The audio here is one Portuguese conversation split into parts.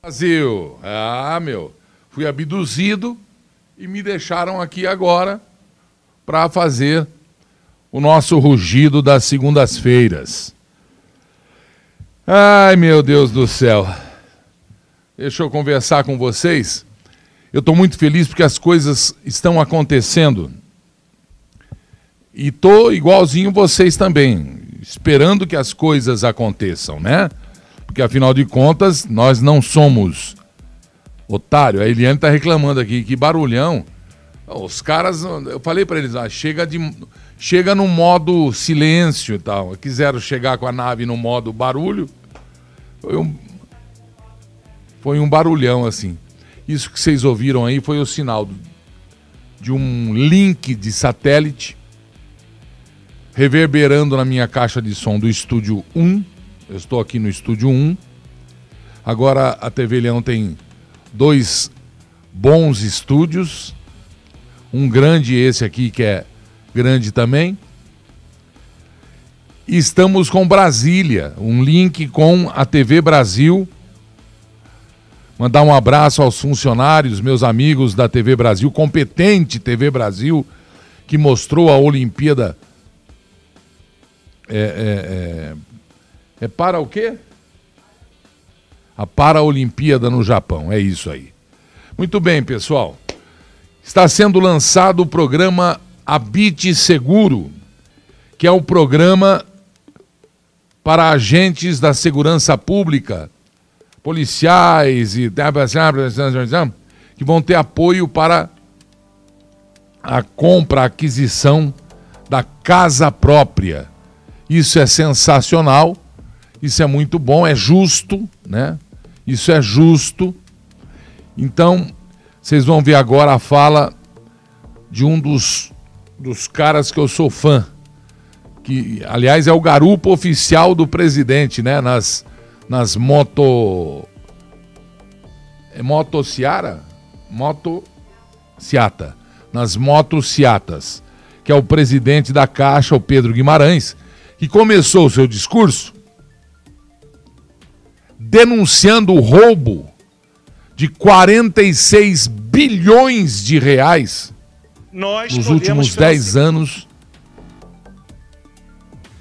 Brasil. Ah, meu. Fui abduzido e me deixaram aqui agora para fazer o nosso rugido das segundas-feiras. Ai, meu Deus do céu. Deixa eu conversar com vocês. Eu estou muito feliz porque as coisas estão acontecendo. E estou igualzinho vocês também, esperando que as coisas aconteçam, né? Porque afinal de contas, nós não somos otário. A Eliane está reclamando aqui, que barulhão. Os caras, eu falei para eles, ah, chega, de, chega no modo silêncio e tal. Quiseram chegar com a nave no modo barulho. Foi um, foi um barulhão assim. Isso que vocês ouviram aí foi o sinal do, de um link de satélite reverberando na minha caixa de som do estúdio 1. Eu estou aqui no estúdio 1. Agora a TV Leão tem dois bons estúdios. Um grande esse aqui que é grande também. E estamos com Brasília, um link com a TV Brasil. Mandar um abraço aos funcionários, meus amigos da TV Brasil, competente TV Brasil, que mostrou a Olimpíada é, é, é, é para o quê? A Paraolimpíada no Japão, é isso aí. Muito bem, pessoal. Está sendo lançado o programa Habite Seguro, que é o um programa para agentes da segurança pública, policiais e que vão ter apoio para a compra, a aquisição da casa própria. Isso é sensacional, isso é muito bom, é justo, né? Isso é justo. Então, vocês vão ver agora a fala de um dos, dos caras que eu sou fã, que aliás é o garupo oficial do presidente, né? Nas, nas moto. É moto Ciara? Moto Ciata. Nas motos Ciatas, que é o presidente da Caixa, o Pedro Guimarães que começou o seu discurso denunciando o roubo de 46 bilhões de reais Nós nos últimos 10 anos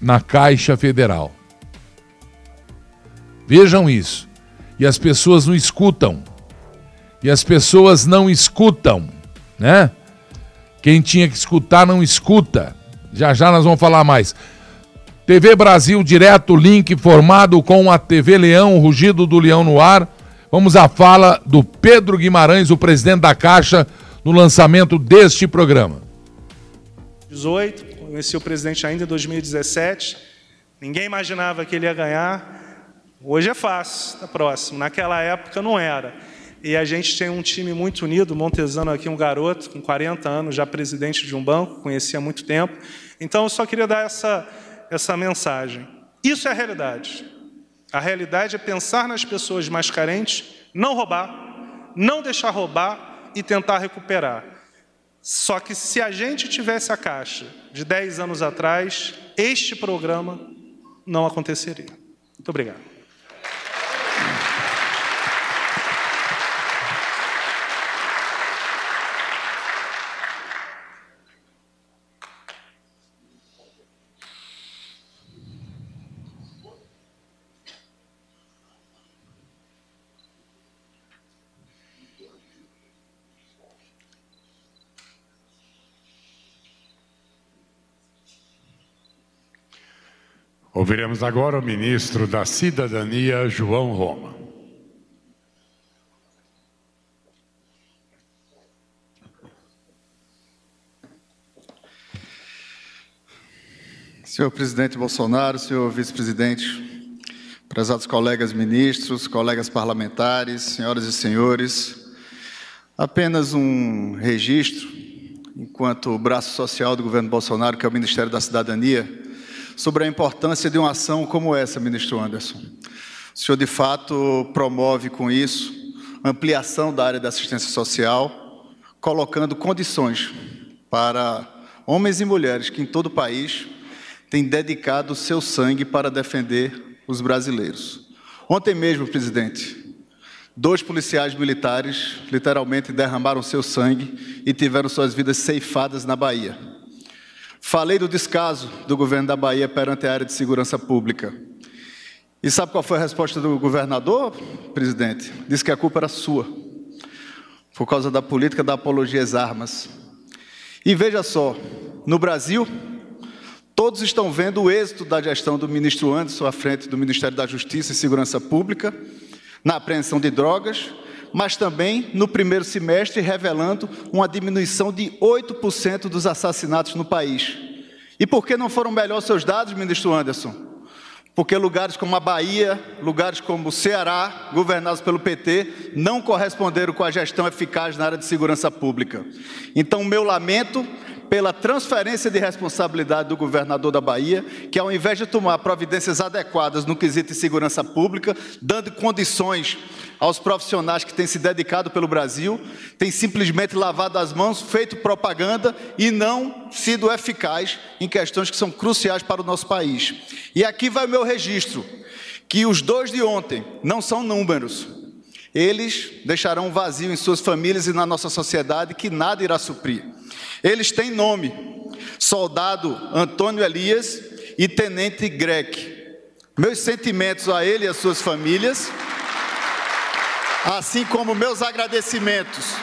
na Caixa Federal. Vejam isso. E as pessoas não escutam. E as pessoas não escutam, né? Quem tinha que escutar não escuta. Já já nós vamos falar mais. TV Brasil direto, link formado com a TV Leão, Rugido do Leão no ar. Vamos à fala do Pedro Guimarães, o presidente da Caixa, no lançamento deste programa. 18, conheci o presidente ainda em 2017. Ninguém imaginava que ele ia ganhar. Hoje é fácil, está próximo. Naquela época não era. E a gente tem um time muito unido, Montesano aqui, um garoto com 40 anos, já presidente de um banco, conhecia há muito tempo. Então eu só queria dar essa essa mensagem. Isso é a realidade. A realidade é pensar nas pessoas mais carentes, não roubar, não deixar roubar e tentar recuperar. Só que se a gente tivesse a caixa de 10 anos atrás, este programa não aconteceria. Muito obrigado. Ouviremos agora o ministro da Cidadania, João Roma. Senhor presidente Bolsonaro, senhor vice-presidente, prezados colegas ministros, colegas parlamentares, senhoras e senhores, apenas um registro, enquanto braço social do governo Bolsonaro, que é o Ministério da Cidadania, sobre a importância de uma ação como essa, ministro Anderson. O senhor, de fato, promove com isso ampliação da área da assistência social, colocando condições para homens e mulheres que em todo o país têm dedicado seu sangue para defender os brasileiros. Ontem mesmo, presidente, dois policiais militares literalmente derramaram seu sangue e tiveram suas vidas ceifadas na Bahia. Falei do descaso do governo da Bahia perante a área de segurança pública. E sabe qual foi a resposta do governador, presidente? Disse que a culpa era sua, por causa da política da apologia às armas. E veja só, no Brasil, todos estão vendo o êxito da gestão do ministro Anderson à frente do Ministério da Justiça e Segurança Pública na apreensão de drogas, mas também no primeiro semestre revelando uma diminuição de 8% dos assassinatos no país. E por que não foram melhores seus dados, ministro Anderson? Porque lugares como a Bahia, lugares como o Ceará, governados pelo PT, não corresponderam com a gestão eficaz na área de segurança pública. Então, meu lamento pela transferência de responsabilidade do governador da Bahia, que ao invés de tomar providências adequadas no quesito de segurança pública, dando condições aos profissionais que têm se dedicado pelo Brasil, tem simplesmente lavado as mãos, feito propaganda e não sido eficaz em questões que são cruciais para o nosso país. E aqui vai o meu registro, que os dois de ontem não são números, eles deixarão vazio em suas famílias e na nossa sociedade que nada irá suprir. Eles têm nome: Soldado Antônio Elias e Tenente Grec. Meus sentimentos a ele e às suas famílias, assim como meus agradecimentos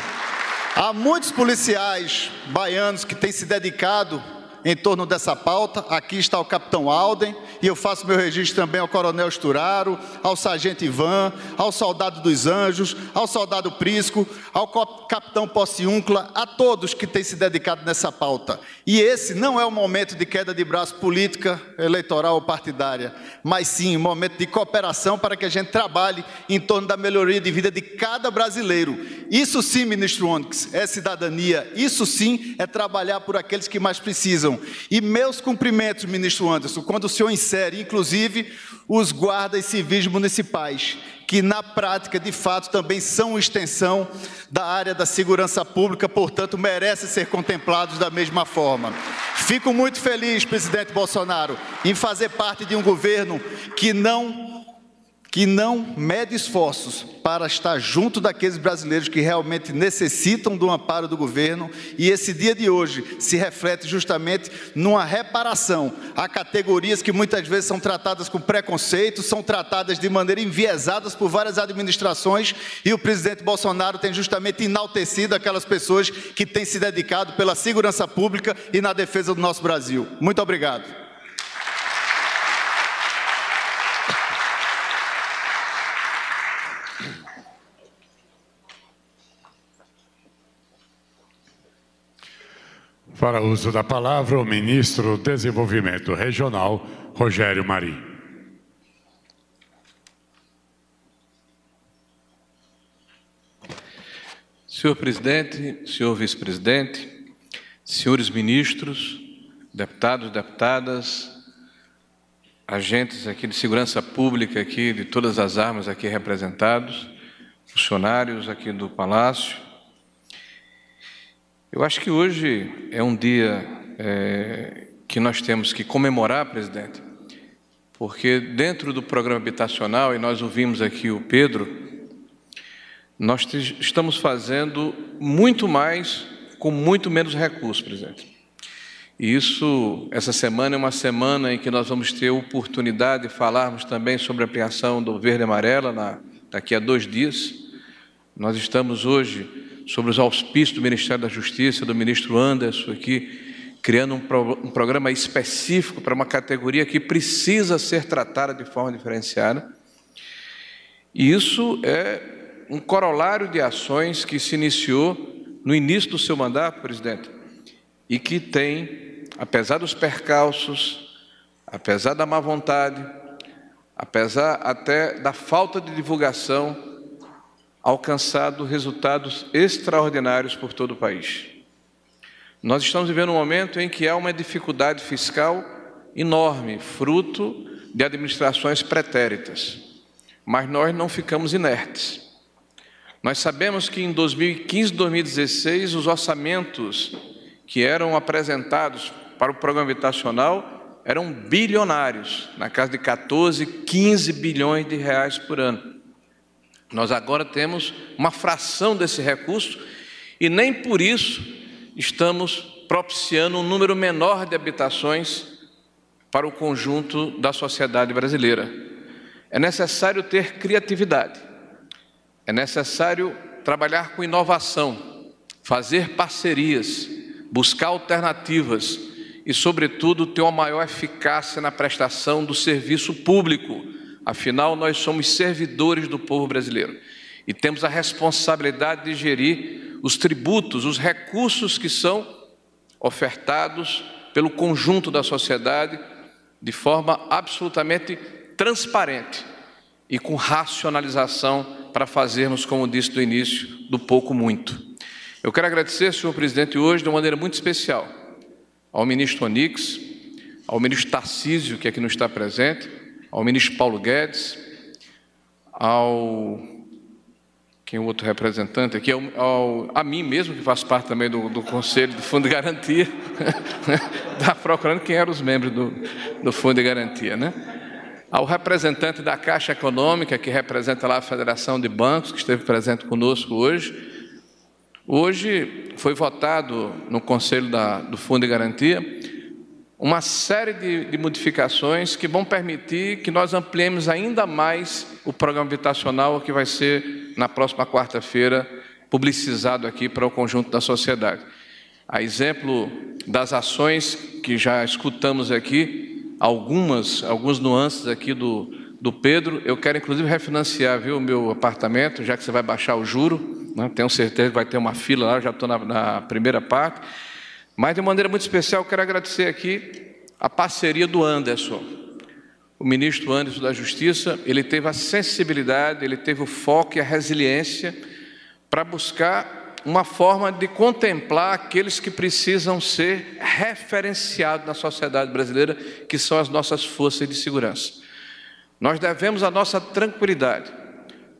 a muitos policiais baianos que têm se dedicado em torno dessa pauta. Aqui está o capitão Alden, e eu faço meu registro também ao coronel Esturaro, ao sargento Ivan, ao soldado dos Anjos, ao soldado Prisco, ao capitão Possiúncula, a todos que têm se dedicado nessa pauta. E esse não é o momento de queda de braço política, eleitoral ou partidária, mas sim um momento de cooperação para que a gente trabalhe em torno da melhoria de vida de cada brasileiro. Isso sim, ministro Onyx, é cidadania, isso sim é trabalhar por aqueles que mais precisam. E meus cumprimentos, ministro Anderson, quando o senhor insere, inclusive, os guardas civis municipais, que na prática, de fato, também são extensão da área da segurança pública, portanto, merecem ser contemplados da mesma forma. Fico muito feliz, presidente Bolsonaro, em fazer parte de um governo que não que não mede esforços para estar junto daqueles brasileiros que realmente necessitam do amparo do governo, e esse dia de hoje se reflete justamente numa reparação a categorias que muitas vezes são tratadas com preconceito, são tratadas de maneira enviesadas por várias administrações, e o presidente Bolsonaro tem justamente enaltecido aquelas pessoas que têm se dedicado pela segurança pública e na defesa do nosso Brasil. Muito obrigado. Para uso da palavra, o ministro do Desenvolvimento Regional, Rogério Marim. Senhor presidente, senhor vice-presidente, senhores ministros, deputados, deputadas, agentes aqui de segurança pública aqui de todas as armas aqui representados, funcionários aqui do palácio, eu acho que hoje é um dia é, que nós temos que comemorar, presidente, porque dentro do programa habitacional, e nós ouvimos aqui o Pedro, nós estamos fazendo muito mais com muito menos recursos, presidente. E isso, essa semana é uma semana em que nós vamos ter oportunidade de falarmos também sobre a ampliação do verde e amarela na, daqui a dois dias. Nós estamos hoje sobre os auspícios do Ministério da Justiça, do ministro Anderson aqui, criando um, pro, um programa específico para uma categoria que precisa ser tratada de forma diferenciada. E isso é um corolário de ações que se iniciou no início do seu mandato, presidente, e que tem, apesar dos percalços, apesar da má vontade, apesar até da falta de divulgação, alcançado resultados extraordinários por todo o país. Nós estamos vivendo um momento em que há uma dificuldade fiscal enorme, fruto de administrações pretéritas. Mas nós não ficamos inertes. Nós sabemos que em 2015 e 2016 os orçamentos que eram apresentados para o programa habitacional eram bilionários, na casa de 14, 15 bilhões de reais por ano. Nós agora temos uma fração desse recurso e nem por isso estamos propiciando um número menor de habitações para o conjunto da sociedade brasileira. É necessário ter criatividade, é necessário trabalhar com inovação, fazer parcerias, buscar alternativas e, sobretudo, ter uma maior eficácia na prestação do serviço público. Afinal, nós somos servidores do povo brasileiro e temos a responsabilidade de gerir os tributos, os recursos que são ofertados pelo conjunto da sociedade de forma absolutamente transparente e com racionalização para fazermos, como disse no início, do pouco muito. Eu quero agradecer, senhor presidente, hoje de uma maneira muito especial ao ministro Onix, ao ministro Tarcísio, que aqui não está presente, ao ministro Paulo Guedes, ao quem é o outro representante aqui, ao, ao, a mim mesmo, que faço parte também do, do Conselho do Fundo de Garantia, está procurando quem eram os membros do, do Fundo de Garantia, né? Ao representante da Caixa Econômica, que representa lá a Federação de Bancos, que esteve presente conosco hoje. Hoje foi votado no Conselho da, do Fundo de Garantia uma série de, de, modificações que vão permitir que nós ampliemos ainda mais o programa habitacional que vai ser na próxima quarta-feira publicizado aqui para o conjunto da sociedade. A exemplo das ações que já escutamos aqui, algumas, alguns nuances aqui do, do Pedro, eu quero inclusive refinanciar viu, o meu apartamento, já que você vai baixar o juro, né? tenho certeza que vai ter uma fila lá, já estou na, na primeira parte. Mas de maneira muito especial, quero agradecer aqui a parceria do Anderson. O ministro Anderson da Justiça, ele teve a sensibilidade, ele teve o foco e a resiliência para buscar uma forma de contemplar aqueles que precisam ser referenciados na sociedade brasileira, que são as nossas forças de segurança. Nós devemos a nossa tranquilidade,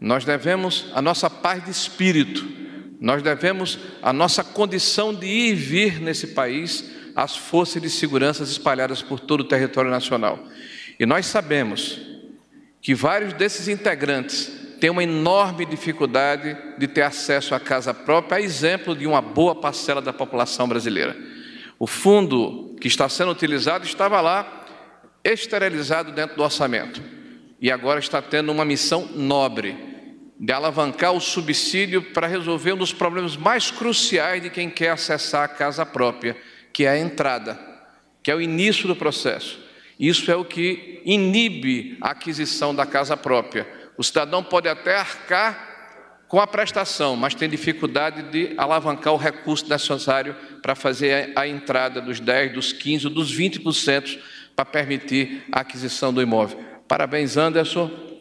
nós devemos a nossa paz de espírito, nós devemos a nossa condição de ir e vir nesse país às forças de segurança espalhadas por todo o território nacional. E nós sabemos que vários desses integrantes têm uma enorme dificuldade de ter acesso à casa própria, a exemplo de uma boa parcela da população brasileira. O fundo que está sendo utilizado estava lá esterilizado dentro do orçamento e agora está tendo uma missão nobre de alavancar o subsídio para resolver um dos problemas mais cruciais de quem quer acessar a casa própria, que é a entrada, que é o início do processo. Isso é o que inibe a aquisição da casa própria. O cidadão pode até arcar com a prestação, mas tem dificuldade de alavancar o recurso necessário para fazer a entrada dos 10, dos 15, dos 20% para permitir a aquisição do imóvel. Parabéns, Anderson.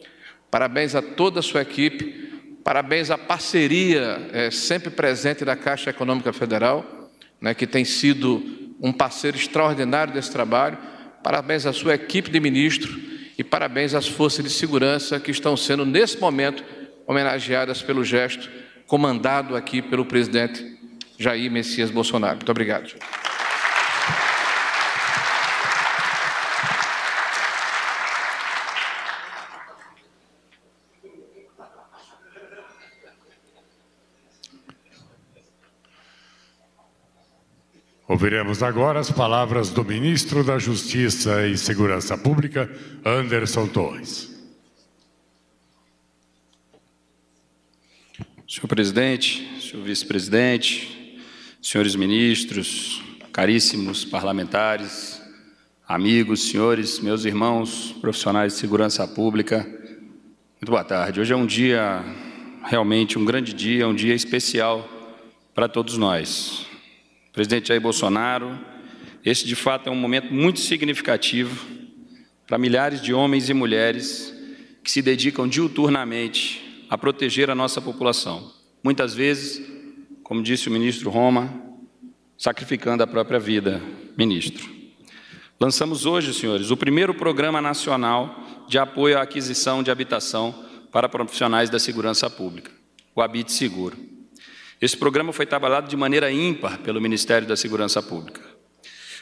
Parabéns a toda a sua equipe, parabéns à parceria é, sempre presente da Caixa Econômica Federal, né, que tem sido um parceiro extraordinário desse trabalho. Parabéns à sua equipe de ministros e parabéns às forças de segurança que estão sendo, nesse momento, homenageadas pelo gesto comandado aqui pelo presidente Jair Messias Bolsonaro. Muito obrigado. Ouviremos agora as palavras do ministro da Justiça e Segurança Pública, Anderson Torres. Senhor presidente, senhor vice-presidente, senhores ministros, caríssimos parlamentares, amigos, senhores, meus irmãos, profissionais de segurança pública, muito boa tarde. Hoje é um dia, realmente um grande dia, um dia especial para todos nós presidente Jair Bolsonaro, esse de fato é um momento muito significativo para milhares de homens e mulheres que se dedicam diuturnamente a proteger a nossa população. Muitas vezes, como disse o ministro Roma, sacrificando a própria vida, ministro. Lançamos hoje, senhores, o primeiro programa nacional de apoio à aquisição de habitação para profissionais da segurança pública, o Habite Seguro. Esse programa foi trabalhado de maneira ímpar pelo Ministério da Segurança Pública.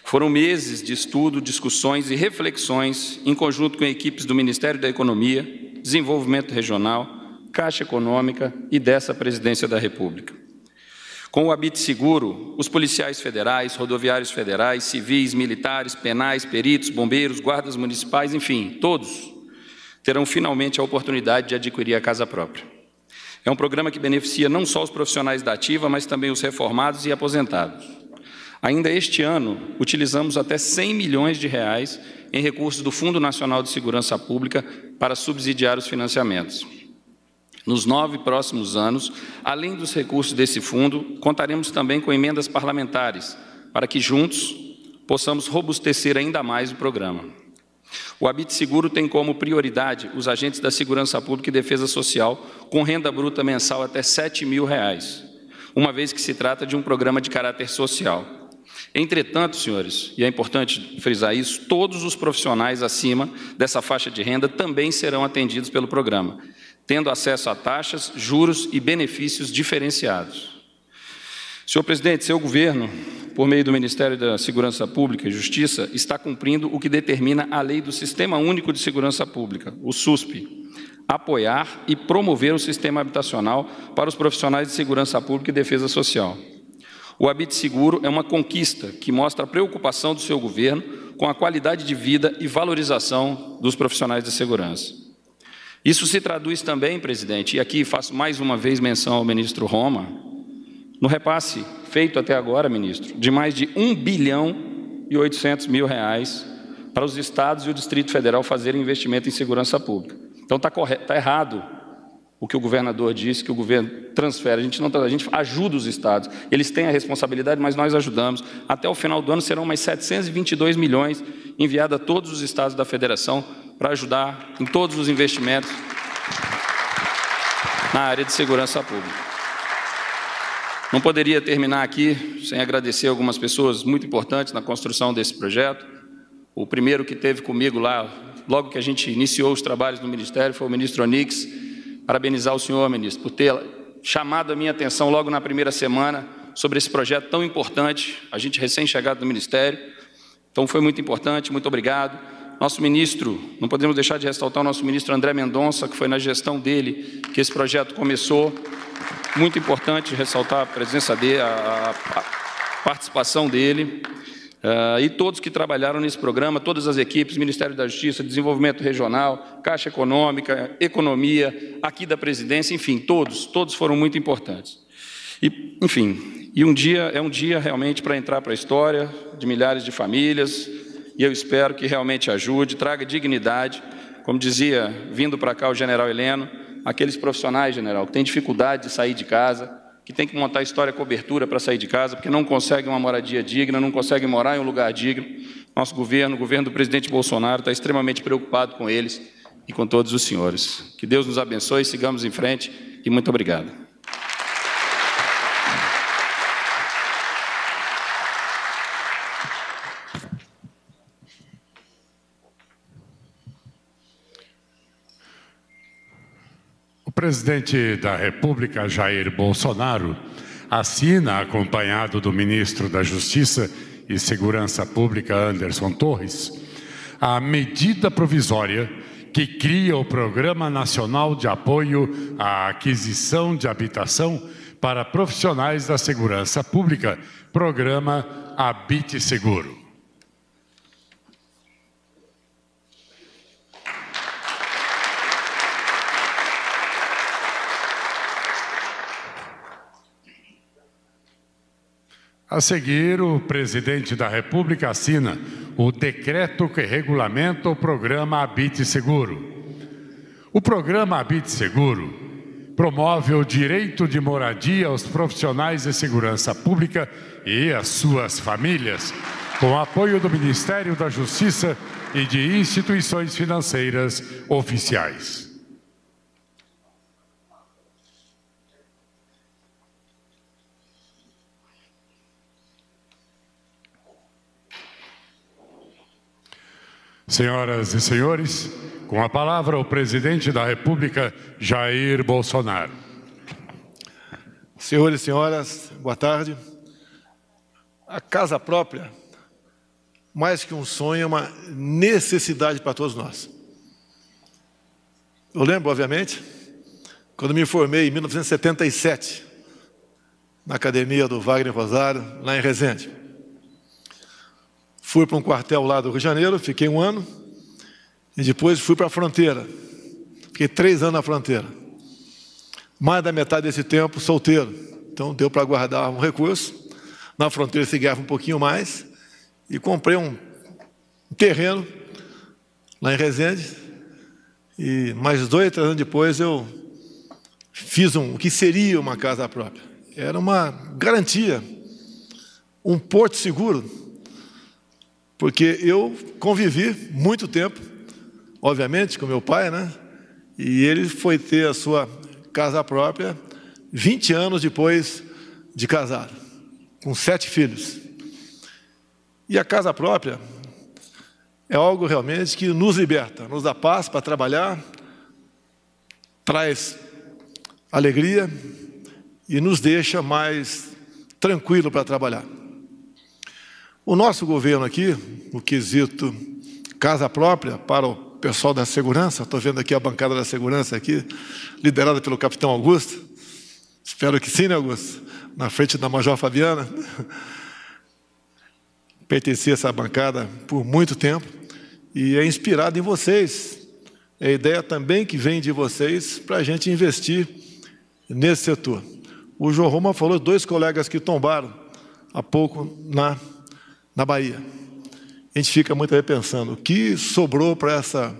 Foram meses de estudo, discussões e reflexões em conjunto com equipes do Ministério da Economia, Desenvolvimento Regional, Caixa Econômica e dessa Presidência da República. Com o Habite Seguro, os policiais federais, rodoviários federais, civis, militares, penais, peritos, bombeiros, guardas municipais, enfim, todos terão finalmente a oportunidade de adquirir a casa própria. É um programa que beneficia não só os profissionais da ativa, mas também os reformados e aposentados. Ainda este ano, utilizamos até 100 milhões de reais em recursos do Fundo Nacional de Segurança Pública para subsidiar os financiamentos. Nos nove próximos anos, além dos recursos desse fundo, contaremos também com emendas parlamentares, para que juntos possamos robustecer ainda mais o programa. O Habite Seguro tem como prioridade os agentes da Segurança Pública e Defesa Social, com renda bruta mensal até 7 mil reais, uma vez que se trata de um programa de caráter social. Entretanto, senhores, e é importante frisar isso, todos os profissionais acima dessa faixa de renda também serão atendidos pelo programa, tendo acesso a taxas, juros e benefícios diferenciados. Senhor presidente, seu governo, por meio do Ministério da Segurança Pública e Justiça, está cumprindo o que determina a lei do Sistema Único de Segurança Pública, o SUSP, apoiar e promover o sistema habitacional para os profissionais de segurança pública e defesa social. O Habite Seguro é uma conquista que mostra a preocupação do seu governo com a qualidade de vida e valorização dos profissionais de segurança. Isso se traduz também, presidente, e aqui faço mais uma vez menção ao ministro Roma, no repasse feito até agora, ministro, de mais de 1 bilhão e 800 mil reais para os estados e o Distrito Federal fazerem investimento em segurança pública. Então está tá errado o que o governador disse, que o governo transfere. A gente não a gente ajuda os estados. Eles têm a responsabilidade, mas nós ajudamos. Até o final do ano serão mais 722 milhões enviados a todos os estados da federação para ajudar em todos os investimentos na área de segurança pública. Não poderia terminar aqui sem agradecer algumas pessoas muito importantes na construção desse projeto. O primeiro que teve comigo lá, logo que a gente iniciou os trabalhos no Ministério, foi o ministro Onix, parabenizar o senhor, ministro, por ter chamado a minha atenção logo na primeira semana sobre esse projeto tão importante, a gente recém-chegado do Ministério. Então, foi muito importante, muito obrigado. Nosso ministro, não podemos deixar de ressaltar o nosso ministro André Mendonça, que foi na gestão dele que esse projeto começou. Muito importante ressaltar a presença dele, a, a participação dele. Uh, e todos que trabalharam nesse programa, todas as equipes, Ministério da Justiça, Desenvolvimento Regional, Caixa Econômica, Economia, aqui da Presidência, enfim, todos, todos foram muito importantes. E, enfim, e um dia é um dia realmente para entrar para a história de milhares de famílias, e eu espero que realmente ajude, traga dignidade, como dizia, vindo para cá o general Heleno, aqueles profissionais, general, que têm dificuldade de sair de casa, que tem que montar história cobertura para sair de casa, porque não conseguem uma moradia digna, não conseguem morar em um lugar digno. Nosso governo, o governo do presidente Bolsonaro, está extremamente preocupado com eles e com todos os senhores. Que Deus nos abençoe, sigamos em frente e muito obrigado. Presidente da República, Jair Bolsonaro, assina, acompanhado do ministro da Justiça e Segurança Pública, Anderson Torres, a medida provisória que cria o Programa Nacional de Apoio à Aquisição de Habitação para Profissionais da Segurança Pública, Programa Habite Seguro. A seguir, o presidente da República assina o decreto que regulamenta o programa Habite Seguro. O programa Habite Seguro promove o direito de moradia aos profissionais de segurança pública e às suas famílias, com apoio do Ministério da Justiça e de instituições financeiras oficiais. Senhoras e senhores, com a palavra o presidente da República, Jair Bolsonaro. Senhores e senhoras, boa tarde. A casa própria, mais que um sonho, é uma necessidade para todos nós. Eu lembro, obviamente, quando me formei em 1977, na academia do Wagner Rosário, lá em Resende. Fui para um quartel lá do Rio de Janeiro, fiquei um ano, e depois fui para a fronteira. Fiquei três anos na fronteira. Mais da metade desse tempo solteiro. Então deu para guardar um recurso. Na fronteira se ganhava um pouquinho mais. E comprei um terreno lá em Resende. E mais dois, três anos depois eu fiz um, o que seria uma casa própria. Era uma garantia, um porto seguro, porque eu convivi muito tempo, obviamente, com meu pai, né? E ele foi ter a sua casa própria 20 anos depois de casado, com sete filhos. E a casa própria é algo realmente que nos liberta, nos dá paz para trabalhar, traz alegria e nos deixa mais tranquilo para trabalhar. O nosso governo aqui, no quesito casa própria para o pessoal da segurança, estou vendo aqui a bancada da segurança aqui, liderada pelo capitão Augusto. Espero que sim, né, Augusto? Na frente da Major Fabiana. Pertenci a essa bancada por muito tempo e é inspirado em vocês. É a ideia também que vem de vocês para a gente investir nesse setor. O João Roma falou dois colegas que tombaram há pouco na, na Bahia. A gente fica muito aí pensando, o que sobrou para essa,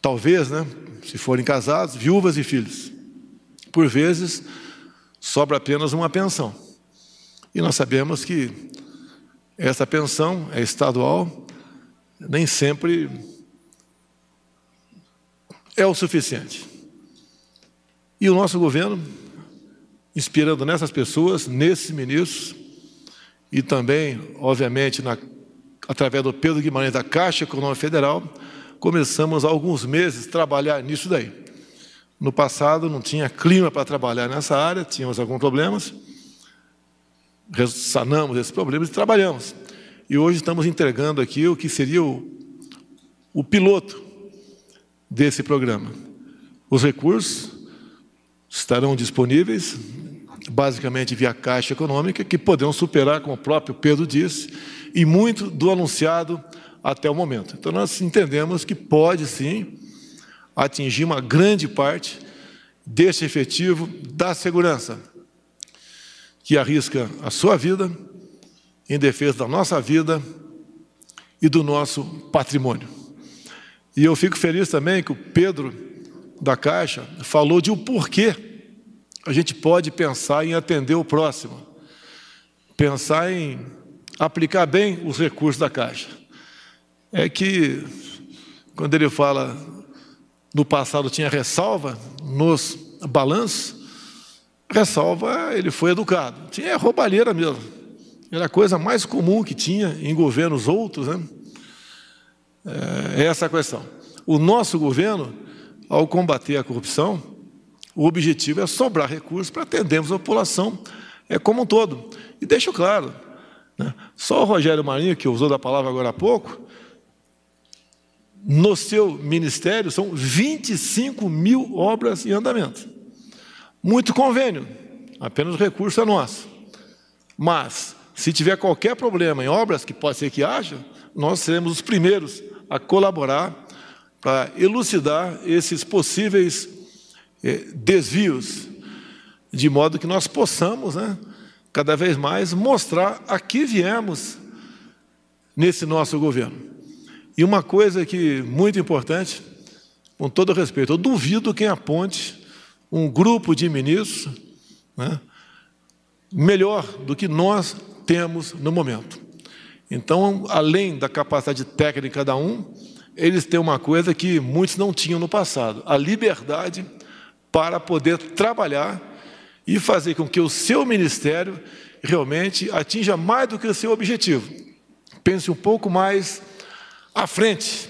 talvez, né, se forem casados, viúvas e filhos? Por vezes, sobra apenas uma pensão. E nós sabemos que essa pensão é estadual, nem sempre é o suficiente. E o nosso governo inspirando nessas pessoas, nesses ministros, e também, obviamente, na, através do Pedro Guimarães da Caixa Econômica Federal, começamos há alguns meses a trabalhar nisso daí. No passado não tinha clima para trabalhar nessa área, tínhamos alguns problemas, sanamos esses problemas e trabalhamos. E hoje estamos entregando aqui o que seria o, o piloto desse programa. Os recursos estarão disponíveis basicamente via Caixa Econômica, que poderão superar, como o próprio Pedro disse, e muito do anunciado até o momento. Então, nós entendemos que pode sim atingir uma grande parte desse efetivo da segurança, que arrisca a sua vida em defesa da nossa vida e do nosso patrimônio. E eu fico feliz também que o Pedro da Caixa falou de o um porquê a gente pode pensar em atender o próximo, pensar em aplicar bem os recursos da Caixa. É que, quando ele fala no passado tinha ressalva nos balanços, ressalva ele foi educado. Tinha roubalheira mesmo. Era a coisa mais comum que tinha em governos outros. Né? É essa a questão. O nosso governo, ao combater a corrupção, o objetivo é sobrar recursos para atendermos a população é, como um todo. E deixo claro, né, só o Rogério Marinho, que usou da palavra agora há pouco, no seu ministério são 25 mil obras em andamento. Muito convênio, apenas o recurso é nosso. Mas, se tiver qualquer problema em obras, que pode ser que haja, nós seremos os primeiros a colaborar para elucidar esses possíveis é, desvios, de modo que nós possamos, né, cada vez mais, mostrar a que viemos nesse nosso governo. E uma coisa que muito importante, com todo respeito, eu duvido quem aponte um grupo de ministros né, melhor do que nós temos no momento. Então, além da capacidade técnica de cada um, eles têm uma coisa que muitos não tinham no passado: a liberdade para poder trabalhar e fazer com que o seu ministério realmente atinja mais do que o seu objetivo. Pense um pouco mais à frente,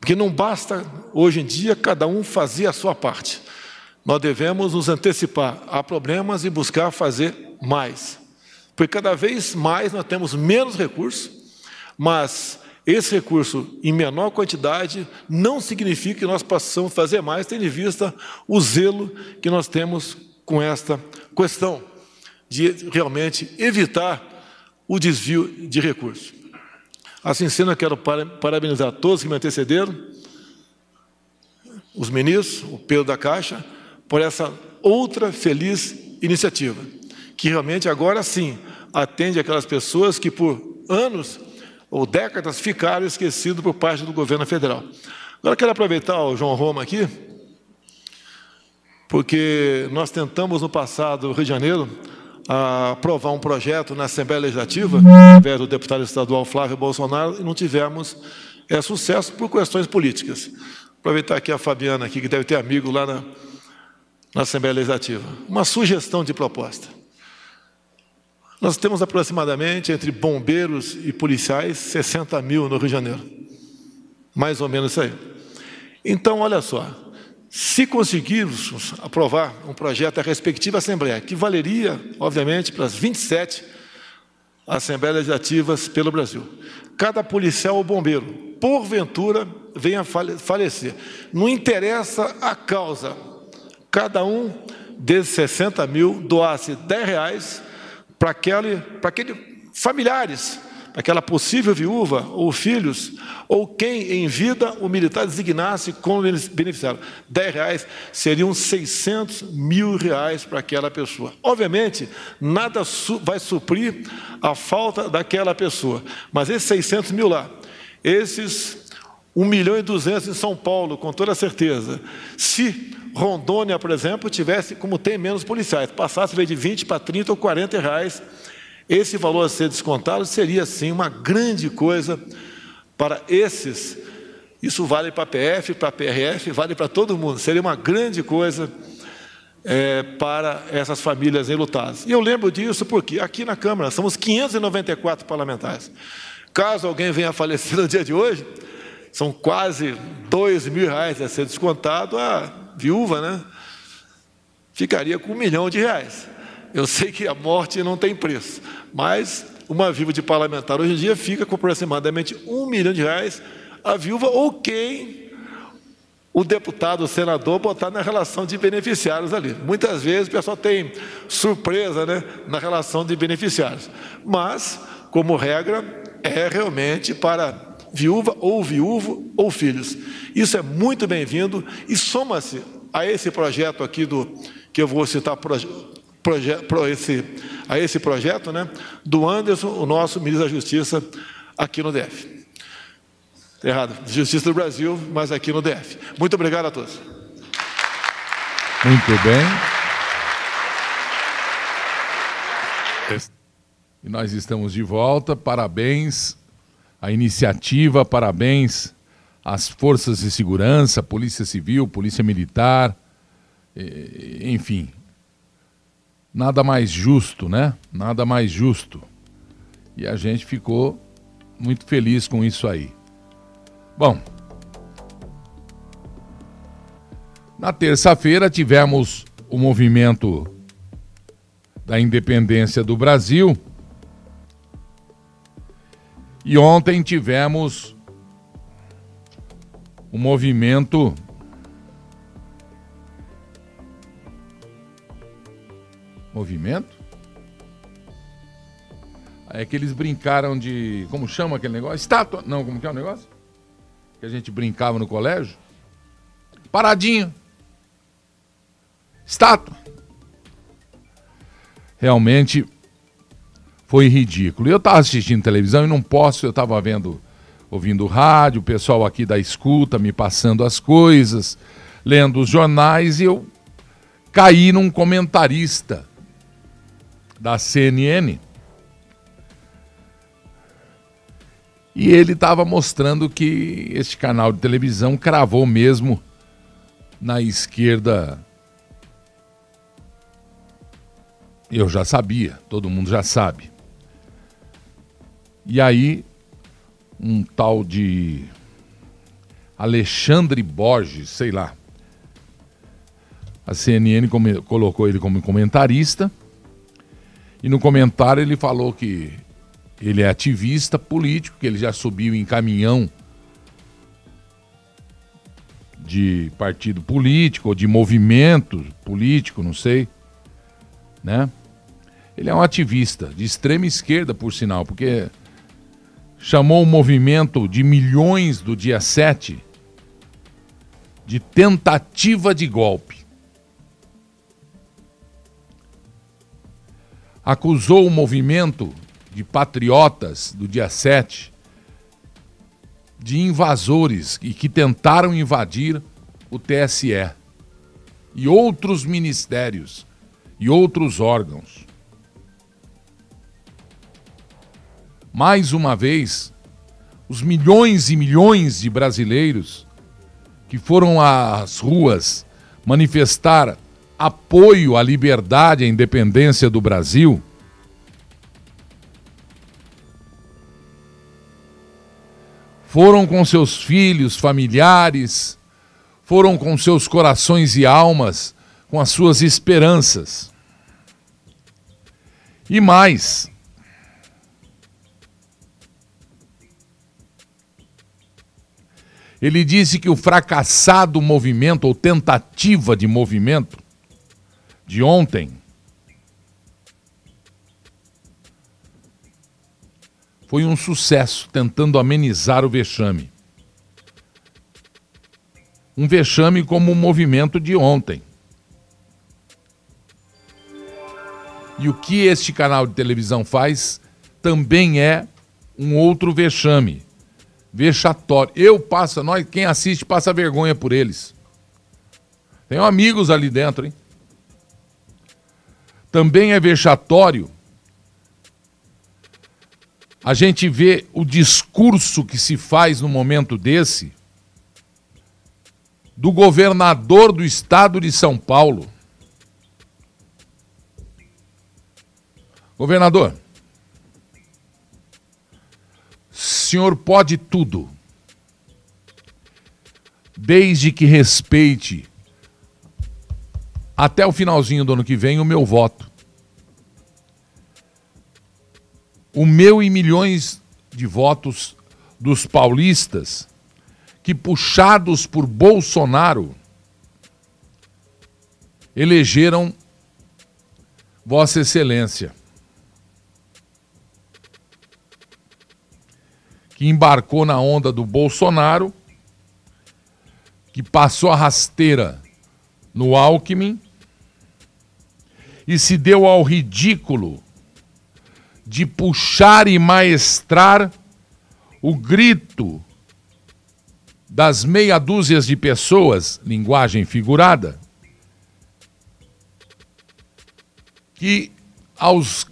porque não basta hoje em dia cada um fazer a sua parte. Nós devemos nos antecipar a problemas e buscar fazer mais. Porque cada vez mais nós temos menos recursos, mas esse recurso em menor quantidade não significa que nós possamos fazer mais, tendo em vista o zelo que nós temos com esta questão de realmente evitar o desvio de recursos. Assim sendo, eu quero parabenizar todos que me antecederam, os ministros, o Pedro da Caixa, por essa outra feliz iniciativa, que realmente agora sim atende aquelas pessoas que por anos ou décadas ficaram esquecidos por parte do governo federal. Agora quero aproveitar o João Roma aqui, porque nós tentamos no passado, no Rio de Janeiro, aprovar um projeto na Assembleia Legislativa, através do deputado estadual Flávio Bolsonaro, e não tivemos é, sucesso por questões políticas. Aproveitar aqui a Fabiana, aqui, que deve ter amigo lá na, na Assembleia Legislativa. Uma sugestão de proposta. Nós temos aproximadamente, entre bombeiros e policiais, 60 mil no Rio de Janeiro. Mais ou menos isso aí. Então, olha só, se conseguirmos aprovar um projeto da respectiva Assembleia, que valeria, obviamente, para as 27 Assembleias Legislativas pelo Brasil, cada policial ou bombeiro, porventura, venha falecer. Não interessa a causa, cada um desses 60 mil doasse 10 reais para aquele, para aquele familiares, aquela possível viúva ou filhos, ou quem em vida o militar designasse como beneficiário. 10 reais seriam 600 mil reais para aquela pessoa. Obviamente, nada vai suprir a falta daquela pessoa, mas esses 600 mil lá, esses 1 milhão e 200 em São Paulo, com toda certeza, se Rondônia, por exemplo, tivesse, como tem menos policiais, passasse de 20 para 30 ou 40 reais, esse valor a ser descontado seria, sim, uma grande coisa para esses. Isso vale para a PF, para a PRF, vale para todo mundo. Seria uma grande coisa é, para essas famílias enlutadas. E eu lembro disso porque aqui na Câmara somos 594 parlamentares. Caso alguém venha a falecer no dia de hoje, são quase dois mil reais a ser descontado a viúva, né? Ficaria com um milhão de reais. Eu sei que a morte não tem preço, mas uma viúva de parlamentar hoje em dia fica com aproximadamente um milhão de reais a viúva ou quem o deputado, o senador botar na relação de beneficiários ali. Muitas vezes o pessoal tem surpresa né, na relação de beneficiários, mas, como regra, é realmente para viúva ou viúvo ou filhos. Isso é muito bem-vindo e soma-se a esse projeto aqui do que eu vou citar proje, proje, pro esse, a esse projeto, né, do Anderson, o nosso ministro da Justiça aqui no DF. Errado, Justiça do Brasil, mas aqui no DF. Muito obrigado a todos. Muito bem. E nós estamos de volta. Parabéns a iniciativa, parabéns às forças de segurança, Polícia Civil, Polícia Militar, enfim. Nada mais justo, né? Nada mais justo. E a gente ficou muito feliz com isso aí. Bom, na terça-feira tivemos o movimento da independência do Brasil e ontem tivemos um movimento movimento? É que eles brincaram de. Como chama aquele negócio? Estátua. Não, como que é o negócio? Que a gente brincava no colégio? Paradinho. Estátua. Realmente foi ridículo. Eu estava assistindo televisão e não posso, eu estava vendo, ouvindo rádio, o pessoal aqui da escuta me passando as coisas, lendo os jornais e eu caí num comentarista da CNN. E ele estava mostrando que este canal de televisão cravou mesmo na esquerda eu já sabia, todo mundo já sabe. E aí, um tal de Alexandre Borges, sei lá. A CNN colocou ele como comentarista. E no comentário ele falou que ele é ativista político, que ele já subiu em caminhão de partido político ou de movimento político, não sei, né? Ele é um ativista de extrema esquerda, por sinal, porque chamou o movimento de milhões do dia 7 de tentativa de golpe. Acusou o movimento de patriotas do dia 7 de invasores e que tentaram invadir o TSE e outros ministérios e outros órgãos. Mais uma vez, os milhões e milhões de brasileiros que foram às ruas manifestar apoio à liberdade e à independência do Brasil foram com seus filhos, familiares, foram com seus corações e almas, com as suas esperanças. E mais, ele disse que o fracassado movimento, ou tentativa de movimento, de ontem, foi um sucesso, tentando amenizar o vexame. Um vexame como o movimento de ontem. E o que este canal de televisão faz também é um outro vexame. Vexatório. Eu passo, nós, quem assiste passa vergonha por eles. Tenho amigos ali dentro, hein? Também é vexatório a gente vê o discurso que se faz no momento desse do governador do estado de São Paulo. Governador, senhor pode tudo, desde que respeite até o finalzinho do ano que vem o meu voto. o meu e milhões de votos dos paulistas que, puxados por Bolsonaro, elegeram Vossa Excelência, que embarcou na onda do Bolsonaro, que passou a rasteira no Alckmin e se deu ao ridículo de puxar e maestrar o grito das meia dúzias de pessoas, linguagem figurada, que aos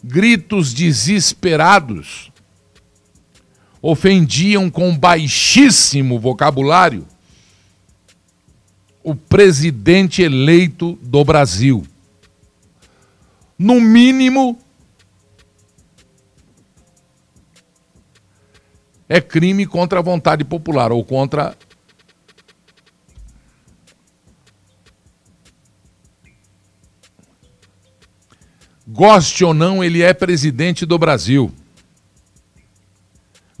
gritos desesperados ofendiam com baixíssimo vocabulário o presidente eleito do Brasil. No mínimo, é crime contra a vontade popular ou contra Goste ou não, ele é presidente do Brasil.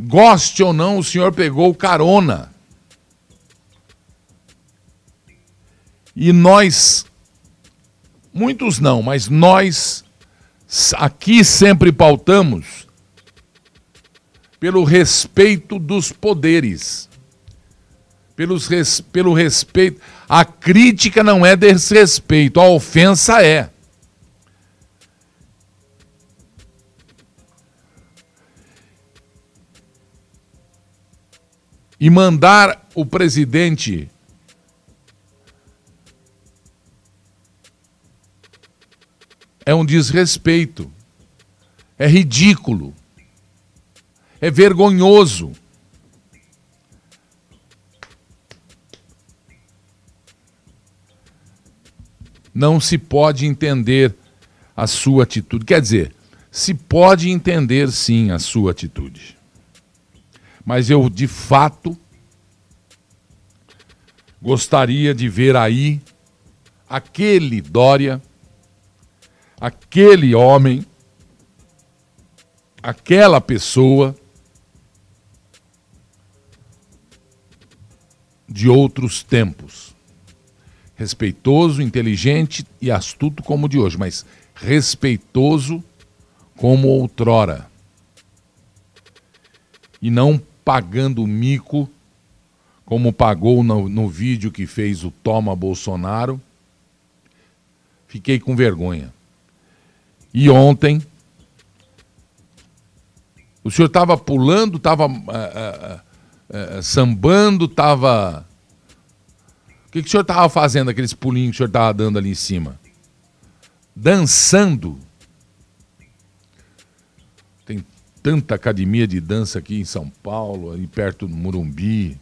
Goste ou não, o senhor pegou carona. E nós, muitos não, mas nós aqui sempre pautamos pelo respeito dos poderes. Pelos res, pelo respeito. A crítica não é desrespeito, a ofensa é. E mandar o presidente é um desrespeito. É ridículo é vergonhoso. Não se pode entender a sua atitude. Quer dizer, se pode entender sim a sua atitude. Mas eu, de fato, gostaria de ver aí aquele Dória, aquele homem aquela pessoa de outros tempos. Respeitoso, inteligente e astuto como o de hoje, mas respeitoso como outrora. E não pagando mico como pagou no, no vídeo que fez o Toma Bolsonaro. Fiquei com vergonha. E ontem, o senhor estava pulando, estava uh, uh, uh, sambando, estava. O que, que o senhor estava fazendo, aqueles pulinhos que o senhor estava dando ali em cima? Dançando. Tanta academia de dança aqui em São Paulo, aí perto do Murumbi.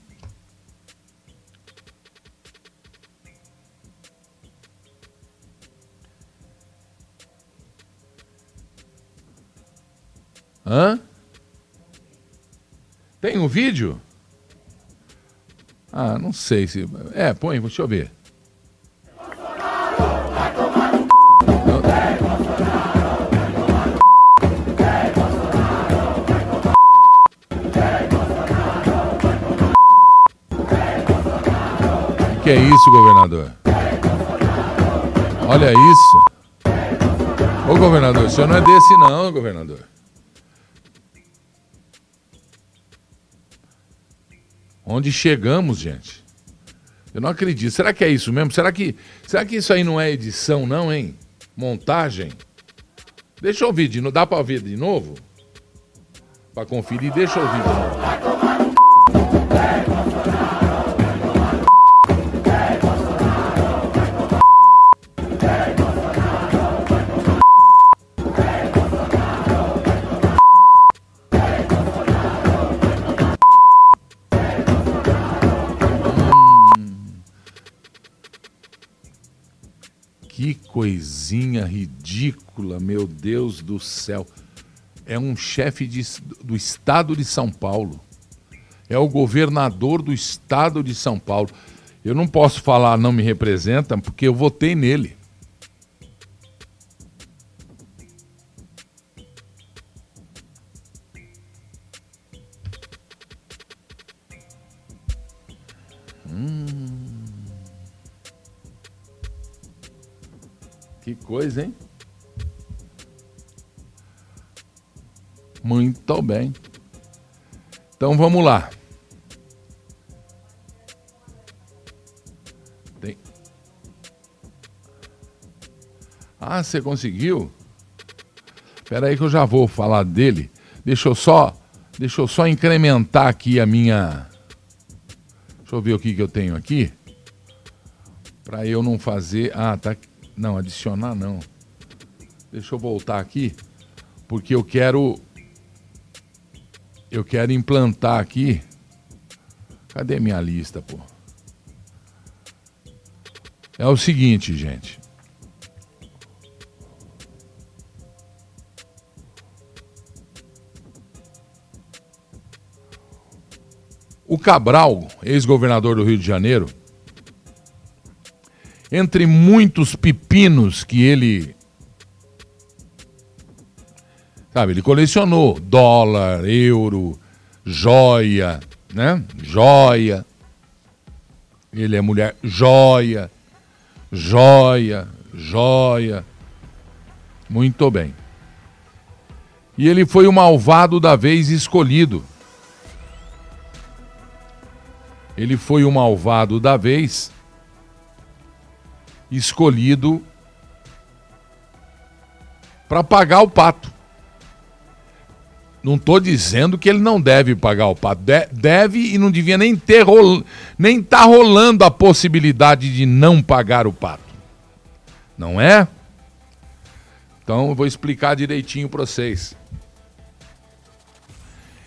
Hã? Tem um vídeo? Ah, não sei se. É, põe, deixa eu ver. Isso, governador? Olha isso. Ô, governador, o senhor não é desse, não, governador. Onde chegamos, gente? Eu não acredito. Será que é isso mesmo? Será que, será que isso aí não é edição, não, hein? Montagem? Deixa eu ouvir de novo. Dá para ouvir de novo? Para conferir, deixa eu ouvir de novo. Deus do céu. É um chefe de, do estado de São Paulo. É o governador do estado de São Paulo. Eu não posso falar não me representa porque eu votei nele. Hum. Que coisa, hein? Muito bem. Então vamos lá. Tem... Ah, você conseguiu? Espera aí que eu já vou falar dele. Deixa eu só, deixa eu só incrementar aqui a minha Deixa eu ver o que que eu tenho aqui. Para eu não fazer, ah, tá não, adicionar não. Deixa eu voltar aqui, porque eu quero eu quero implantar aqui. Cadê minha lista, pô? É o seguinte, gente. O Cabral, ex-governador do Rio de Janeiro, entre muitos pepinos que ele. Sabe, ele colecionou dólar, euro, joia, né? Joia. Ele é mulher, joia, joia, joia. Muito bem. E ele foi o malvado da vez escolhido. Ele foi o malvado da vez escolhido para pagar o pato. Não estou dizendo que ele não deve pagar o pato. De deve e não devia nem ter nem tá rolando a possibilidade de não pagar o pato. Não é? Então eu vou explicar direitinho para vocês.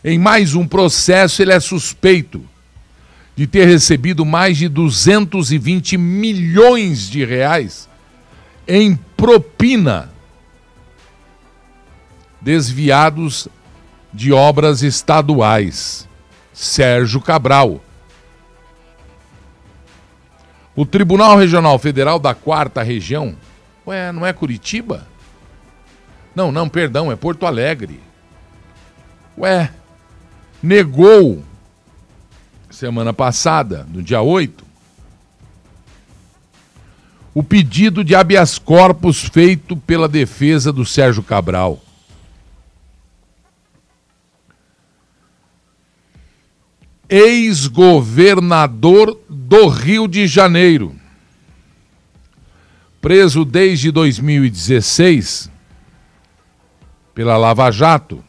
Em mais um processo, ele é suspeito de ter recebido mais de 220 milhões de reais em propina desviados de obras estaduais. Sérgio Cabral. O Tribunal Regional Federal da Quarta Região, ué, não é Curitiba? Não, não, perdão, é Porto Alegre. Ué, negou semana passada, no dia 8, o pedido de habeas corpus feito pela defesa do Sérgio Cabral. Ex-governador do Rio de Janeiro, preso desde 2016 pela Lava Jato.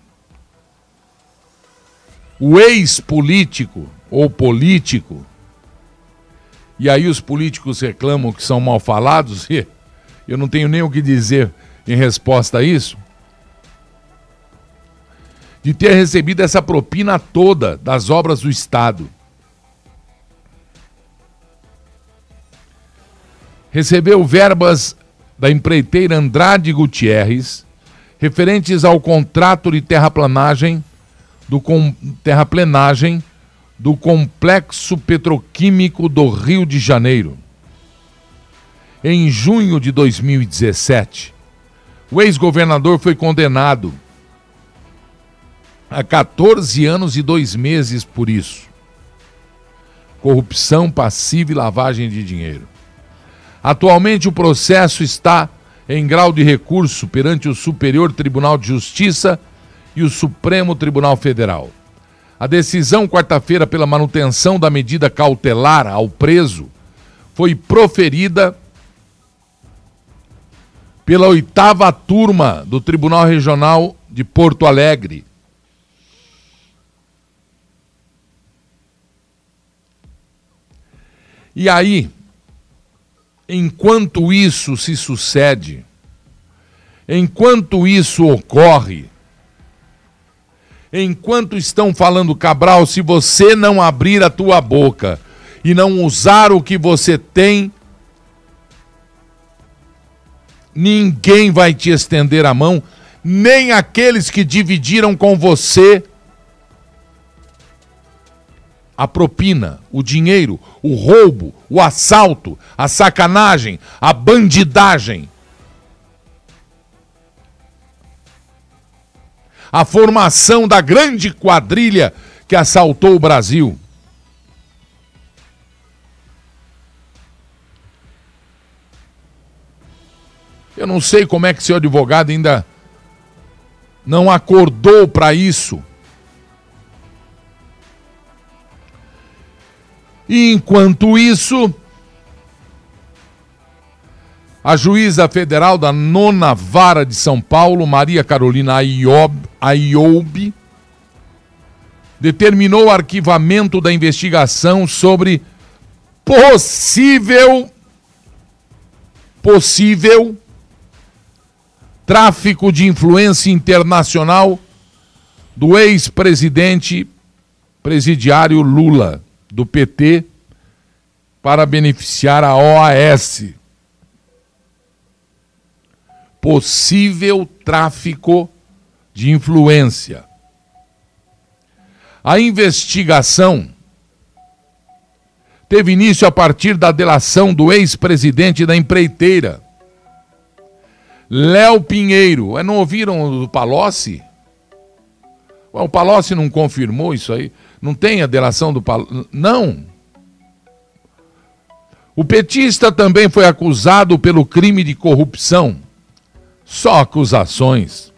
O ex-político ou político e aí os políticos reclamam que são mal falados, e eu não tenho nem o que dizer em resposta a isso. De ter recebido essa propina toda das obras do Estado. Recebeu verbas da empreiteira Andrade Gutierrez, referentes ao contrato de terraplanagem, do com, terraplenagem do Complexo Petroquímico do Rio de Janeiro. Em junho de 2017, o ex-governador foi condenado a 14 anos e dois meses por isso. Corrupção passiva e lavagem de dinheiro. Atualmente o processo está em grau de recurso perante o Superior Tribunal de Justiça e o Supremo Tribunal Federal. A decisão, quarta-feira, pela manutenção da medida cautelar ao preso foi proferida pela oitava turma do Tribunal Regional de Porto Alegre. E aí, enquanto isso se sucede, enquanto isso ocorre, enquanto estão falando Cabral, se você não abrir a tua boca e não usar o que você tem, ninguém vai te estender a mão, nem aqueles que dividiram com você a propina, o dinheiro, o roubo, o assalto, a sacanagem, a bandidagem. a formação da grande quadrilha que assaltou o Brasil. Eu não sei como é que seu advogado ainda não acordou para isso. E enquanto isso, a juíza federal da nona vara de São Paulo, Maria Carolina Ayoub, determinou o arquivamento da investigação sobre possível possível tráfico de influência internacional do ex-presidente presidiário Lula do PT para beneficiar a OAS possível tráfico de influência. A investigação teve início a partir da delação do ex-presidente da empreiteira, Léo Pinheiro. Não ouviram do Palocci? O Palocci não confirmou isso aí? Não tem a delação do Palocci? Não. O petista também foi acusado pelo crime de corrupção só acusações.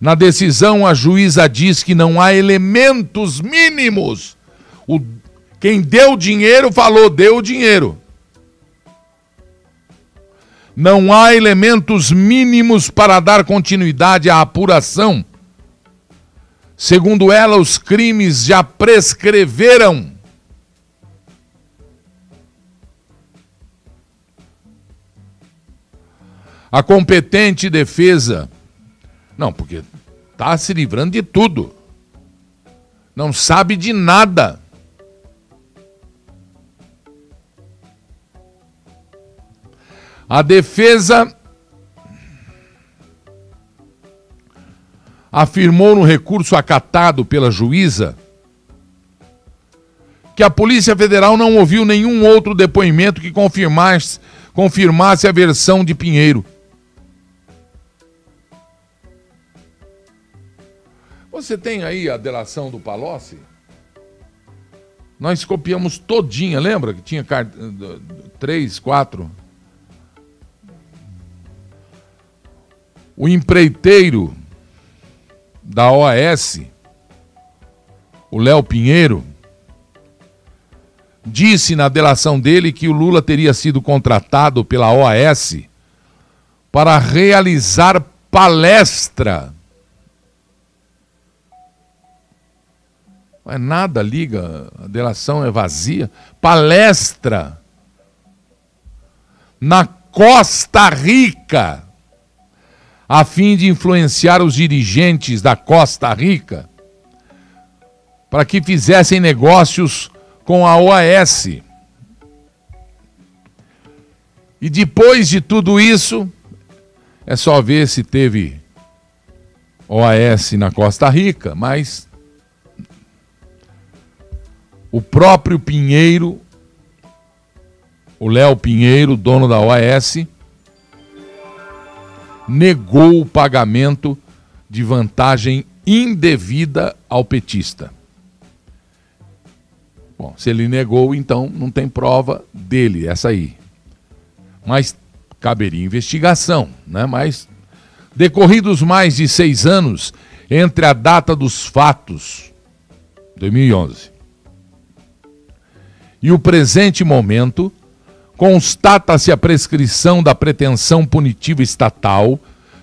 Na decisão, a juíza diz que não há elementos mínimos. O, quem deu dinheiro falou, deu dinheiro. Não há elementos mínimos para dar continuidade à apuração. Segundo ela, os crimes já prescreveram. A competente defesa. Não, porque está se livrando de tudo. Não sabe de nada. A defesa afirmou no recurso acatado pela juíza que a Polícia Federal não ouviu nenhum outro depoimento que confirmasse, confirmasse a versão de Pinheiro. Você tem aí a delação do Palocci? Nós copiamos todinha, lembra que tinha cart... três, quatro? O empreiteiro da OAS, o Léo Pinheiro, disse na delação dele que o Lula teria sido contratado pela OAS para realizar palestra. Não é nada, liga, a delação é vazia. Palestra na Costa Rica, a fim de influenciar os dirigentes da Costa Rica para que fizessem negócios com a OAS. E depois de tudo isso, é só ver se teve OAS na Costa Rica, mas o próprio Pinheiro, o Léo Pinheiro, dono da OAS, negou o pagamento de vantagem indevida ao petista. Bom, se ele negou, então não tem prova dele, essa aí. Mas caberia investigação, né? Mas decorridos mais de seis anos entre a data dos fatos, 2011, e o presente momento, constata-se a prescrição da pretensão punitiva estatal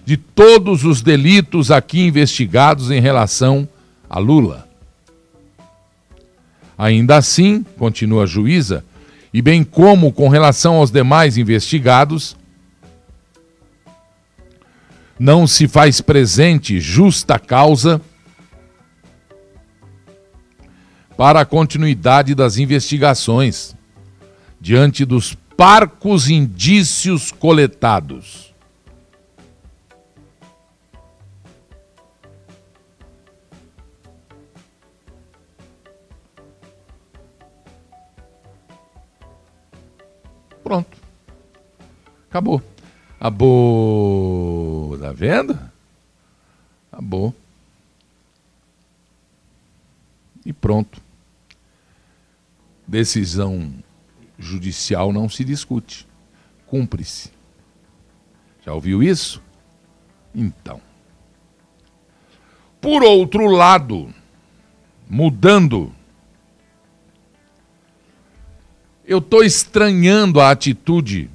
de todos os delitos aqui investigados em relação a Lula. Ainda assim, continua a juíza, e bem como com relação aos demais investigados, não se faz presente justa causa para a continuidade das investigações, diante dos parcos indícios coletados. Pronto. Acabou. Acabou. Tá vendo? Acabou. E pronto. Decisão judicial não se discute. Cumpre-se. Já ouviu isso? Então. Por outro lado, mudando, eu estou estranhando a atitude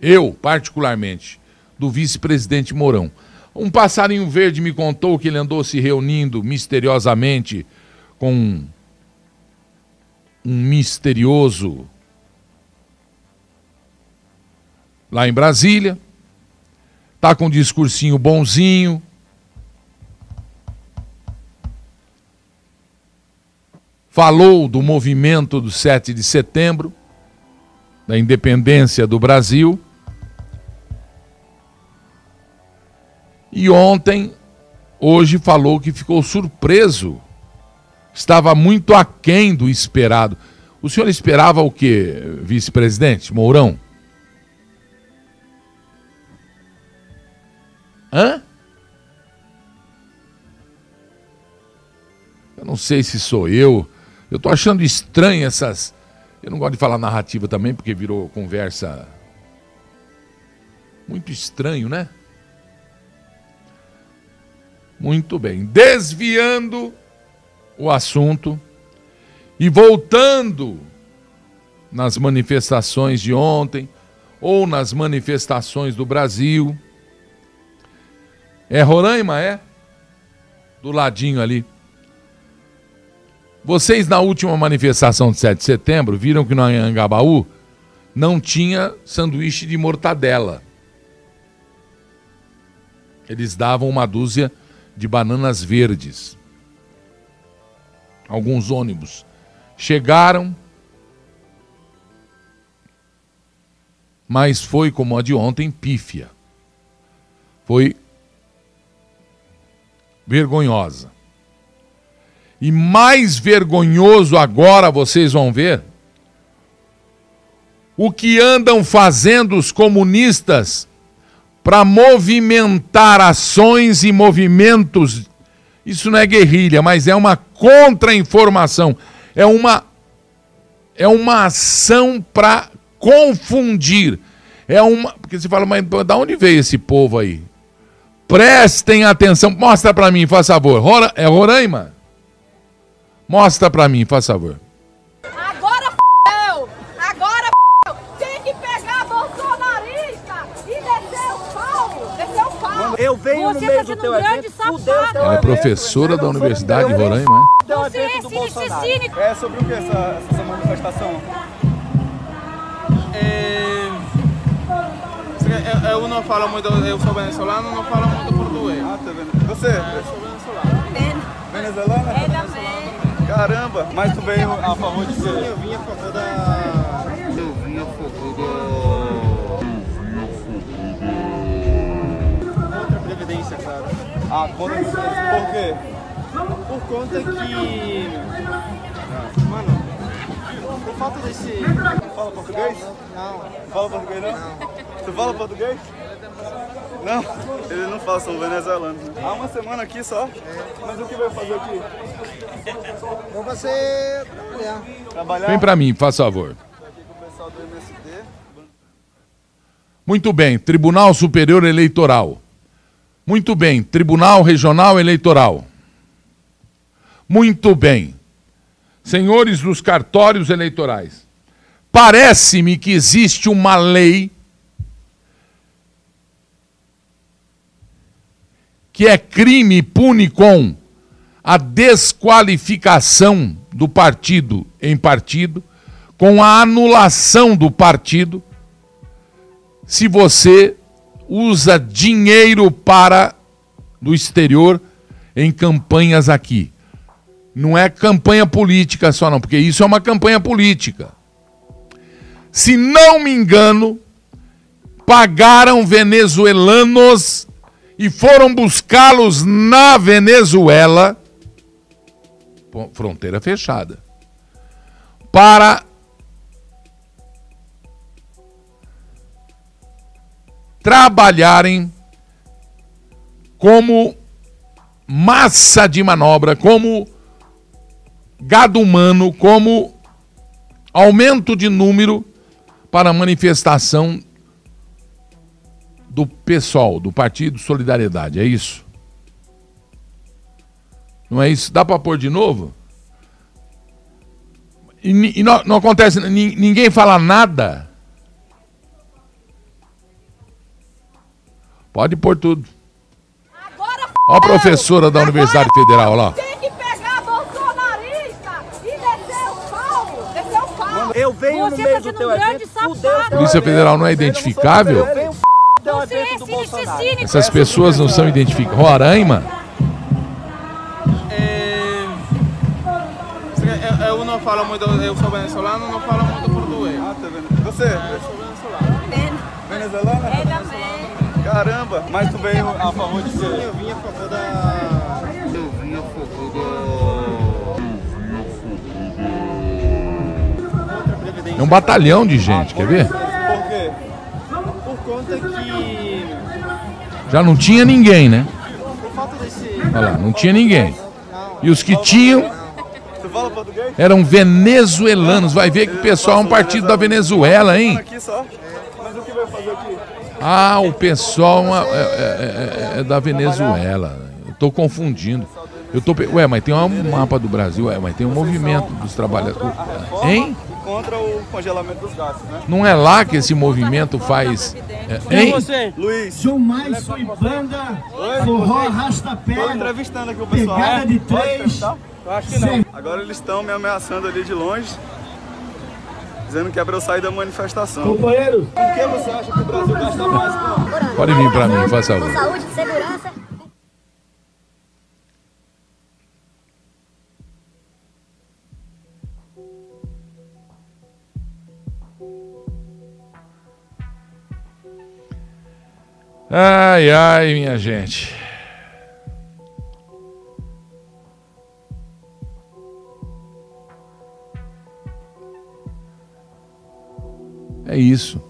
eu, particularmente, do vice-presidente Mourão. Um passarinho verde me contou que ele andou se reunindo misteriosamente com um misterioso lá em Brasília. Tá com um discursinho bonzinho. Falou do movimento do 7 de setembro, da independência do Brasil. E ontem, hoje, falou que ficou surpreso. Estava muito aquém do esperado. O senhor esperava o quê, vice-presidente Mourão? Hã? Eu não sei se sou eu. Eu estou achando estranho essas. Eu não gosto de falar narrativa também, porque virou conversa. Muito estranho, né? Muito bem. Desviando o assunto e voltando nas manifestações de ontem ou nas manifestações do Brasil. É Roraima, é? Do ladinho ali. Vocês na última manifestação de 7 de setembro viram que no Anhangabaú não tinha sanduíche de mortadela. Eles davam uma dúzia de bananas verdes. Alguns ônibus chegaram, mas foi como a de ontem, pífia. Foi vergonhosa. E mais vergonhoso agora vocês vão ver o que andam fazendo os comunistas para movimentar ações e movimentos Isso não é guerrilha, mas é uma contra-informação. É uma é uma ação para confundir. É uma, porque você fala, mas da onde veio esse povo aí? Prestem atenção, mostra para mim, faz favor. Rora, é Roraima? Mostra para mim, faz favor. Eu! Venho Você no meio tá do teu evento, Ela é professora da Universidade de Roraima, é? Você é cine, É sobre o que essa, essa manifestação? É... Eu não falo muito, eu sou venezuelano, não falo muito português. Ah, tá vendo? Você? Eu sou venezuelano. Venezuelana? É também. Caramba, mas tu veio a favor de quê? Eu vim a favor da... Eu vim a favor da... Previdência, cara. Ah, conta por quê? Por conta que. Mano, por falta desse. Fala português? Não. Fala português não? Não. Tu fala português? Não, eles não falam, são venezuelanos. Né? Há uma semana aqui só? É. Mas o que vai fazer aqui? Vou fazer trabalhar. Trabalhar? Vem pra mim, faz favor. Muito bem, Tribunal Superior Eleitoral. Muito bem, Tribunal Regional Eleitoral. Muito bem. Senhores dos cartórios eleitorais, parece-me que existe uma lei que é crime pune com a desqualificação do partido em partido, com a anulação do partido, se você usa dinheiro para do exterior em campanhas aqui. Não é campanha política só não, porque isso é uma campanha política. Se não me engano, pagaram venezuelanos e foram buscá-los na Venezuela, fronteira fechada, para trabalharem como massa de manobra, como gado humano, como aumento de número para manifestação do pessoal, do Partido Solidariedade. É isso? Não é isso? Dá para pôr de novo? E, e não, não acontece, ninguém fala nada Pode pôr tudo. Ó a professora da Universidade Federal lá. Tem que pegar bolsonarista e descer o pau. Descer o pau. Eu venho Você no meio do teu evento. Polícia Federal não é identificável? Você é Essas pessoas não são identificadas. Roraima? É... Eu não falo muito, eu sou venezuelano, não falo muito português. Ah, tá vendo? Você? Eu sou venezuelano. É. Caramba, mas tu veio a favor de quê? Eu vim a favor da... É um batalhão de gente, quer ver? Por quê? Por conta que... Já não tinha ninguém, né? Por falta desse... Olha lá, não tinha ninguém. E os que tinham eram venezuelanos. Vai ver que o pessoal é um partido da Venezuela, hein? Ah, o pessoal é, é, é, é da Venezuela. Eu estou confundindo. Eu tô, ué, mas tem um mapa do Brasil, ué, mas tem um movimento dos trabalhadores. Hein? Contra o congelamento dos gastos, né? Não é lá que esse movimento faz. É, hein? você? Luiz. João Mais banda, forró arrasta-pé. Estou entrevistando aqui o pessoal. Pegada de três. Eu acho que não. Agora eles estão me ameaçando ali de longe dizendo que é para eu sair da manifestação. Companheiro, por que você acha que o Brasil gasta mais com... Pode vir para mim, faz favor. Saúde, segurança... Ai, ai, minha gente. É isso.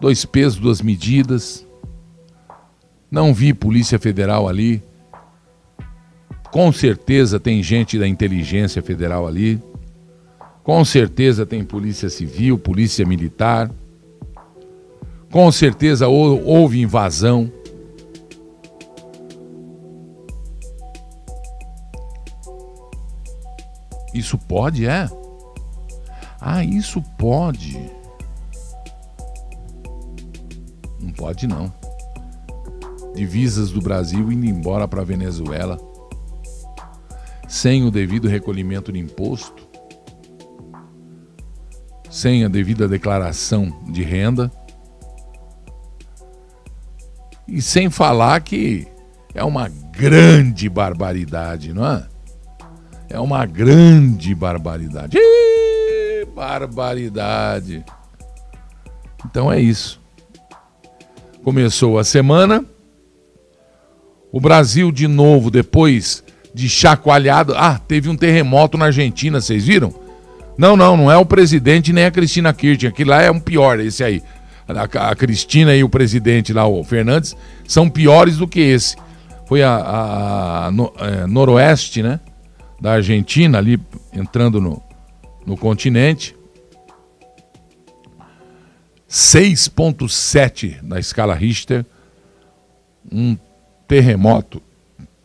Dois pesos, duas medidas. Não vi Polícia Federal ali. Com certeza tem gente da inteligência federal ali. Com certeza tem polícia civil, polícia militar. Com certeza houve invasão. Isso pode, é? Ah, isso pode. Não pode não. Divisas do Brasil indo embora para Venezuela sem o devido recolhimento de imposto, sem a devida declaração de renda, e sem falar que é uma grande barbaridade, não é? É uma grande barbaridade. Ih, barbaridade. Então é isso. Começou a semana. O Brasil de novo, depois de chacoalhado. Ah, teve um terremoto na Argentina, vocês viram? Não, não, não é o presidente nem a Cristina Kirchner. Aquilo lá é um pior, esse aí. A, a Cristina e o presidente lá, o Fernandes, são piores do que esse. Foi a, a, a no, é, noroeste, né? Da Argentina, ali entrando no, no continente. 6,7 na escala Richter. Um terremoto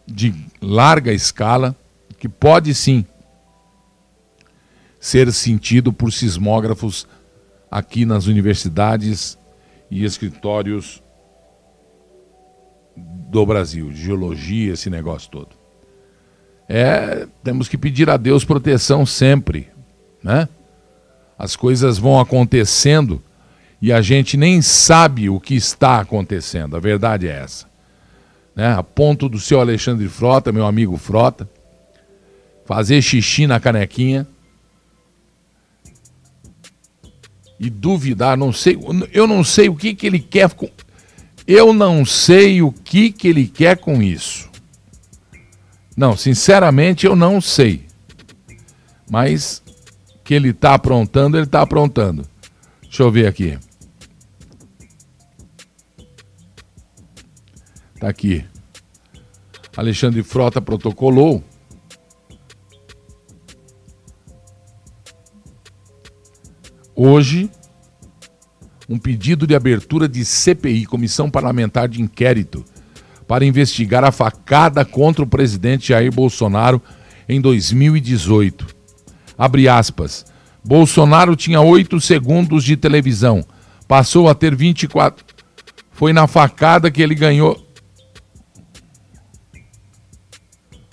de larga escala que pode sim ser sentido por sismógrafos aqui nas universidades e escritórios do Brasil, geologia, esse negócio todo. É, temos que pedir a Deus proteção sempre, né? As coisas vão acontecendo e a gente nem sabe o que está acontecendo. A verdade é essa né, a ponto do seu Alexandre Frota, meu amigo Frota, fazer xixi na canequinha e duvidar, não sei, eu não sei o que, que ele quer com, eu não sei o que, que ele quer com isso. Não, sinceramente eu não sei. Mas que ele está aprontando, ele está aprontando. Deixa eu ver aqui. Tá aqui. Alexandre Frota protocolou. Hoje, um pedido de abertura de CPI, Comissão Parlamentar de Inquérito, para investigar a facada contra o presidente Jair Bolsonaro em 2018. Abre aspas. Bolsonaro tinha oito segundos de televisão, passou a ter 24. Foi na facada que ele ganhou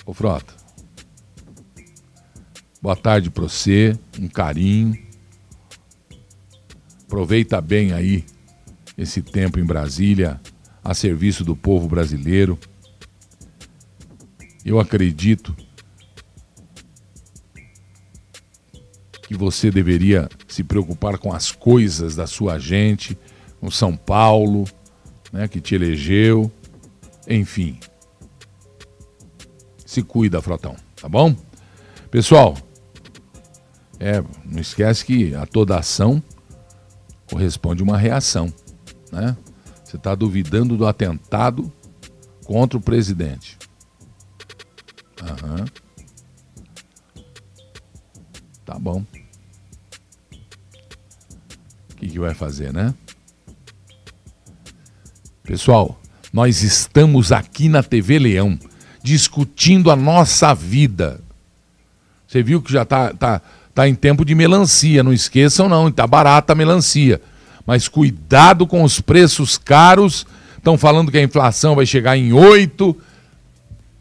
Ô Frota, boa tarde para você, um carinho. Aproveita bem aí esse tempo em Brasília, a serviço do povo brasileiro. Eu acredito que você deveria se preocupar com as coisas da sua gente, com São Paulo, né, que te elegeu, enfim. Se cuida, Frotão, tá bom? Pessoal, é, não esquece que a toda ação corresponde uma reação, né? Você está duvidando do atentado contra o presidente. Aham. Tá bom. O que, que vai fazer, né? Pessoal, nós estamos aqui na TV Leão discutindo a nossa vida. Você viu que já está tá, tá em tempo de melancia, não esqueçam não, está barata a melancia. Mas cuidado com os preços caros, estão falando que a inflação vai chegar em 8.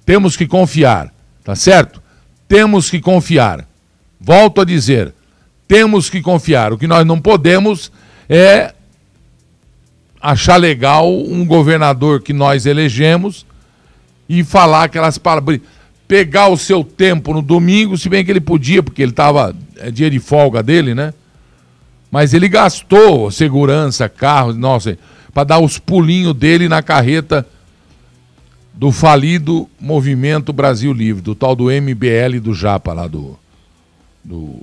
Temos que confiar, tá certo? Temos que confiar. Volto a dizer, temos que confiar. O que nós não podemos é achar legal um governador que nós elegemos e falar aquelas palavras. Pegar o seu tempo no domingo, se bem que ele podia, porque ele estava. É dia de folga dele, né? Mas ele gastou segurança, carro, nossa, para dar os pulinhos dele na carreta do falido Movimento Brasil Livre, do tal do MBL do Japa lá do. do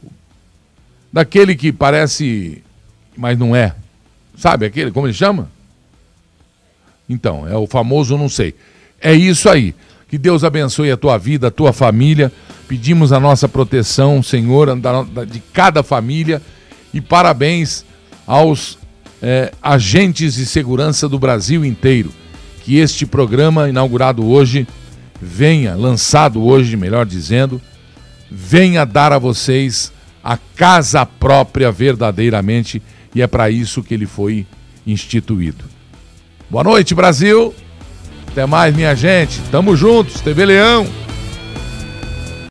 daquele que parece. Mas não é. Sabe aquele? Como ele chama? Então, é o famoso não sei. É isso aí. Que Deus abençoe a tua vida, a tua família. Pedimos a nossa proteção, Senhor, de cada família. E parabéns aos é, agentes de segurança do Brasil inteiro. Que este programa, inaugurado hoje, venha, lançado hoje, melhor dizendo, venha dar a vocês a casa própria verdadeiramente, e é para isso que ele foi instituído. Boa noite, Brasil! Até mais, minha gente. Tamo juntos, TV Leão.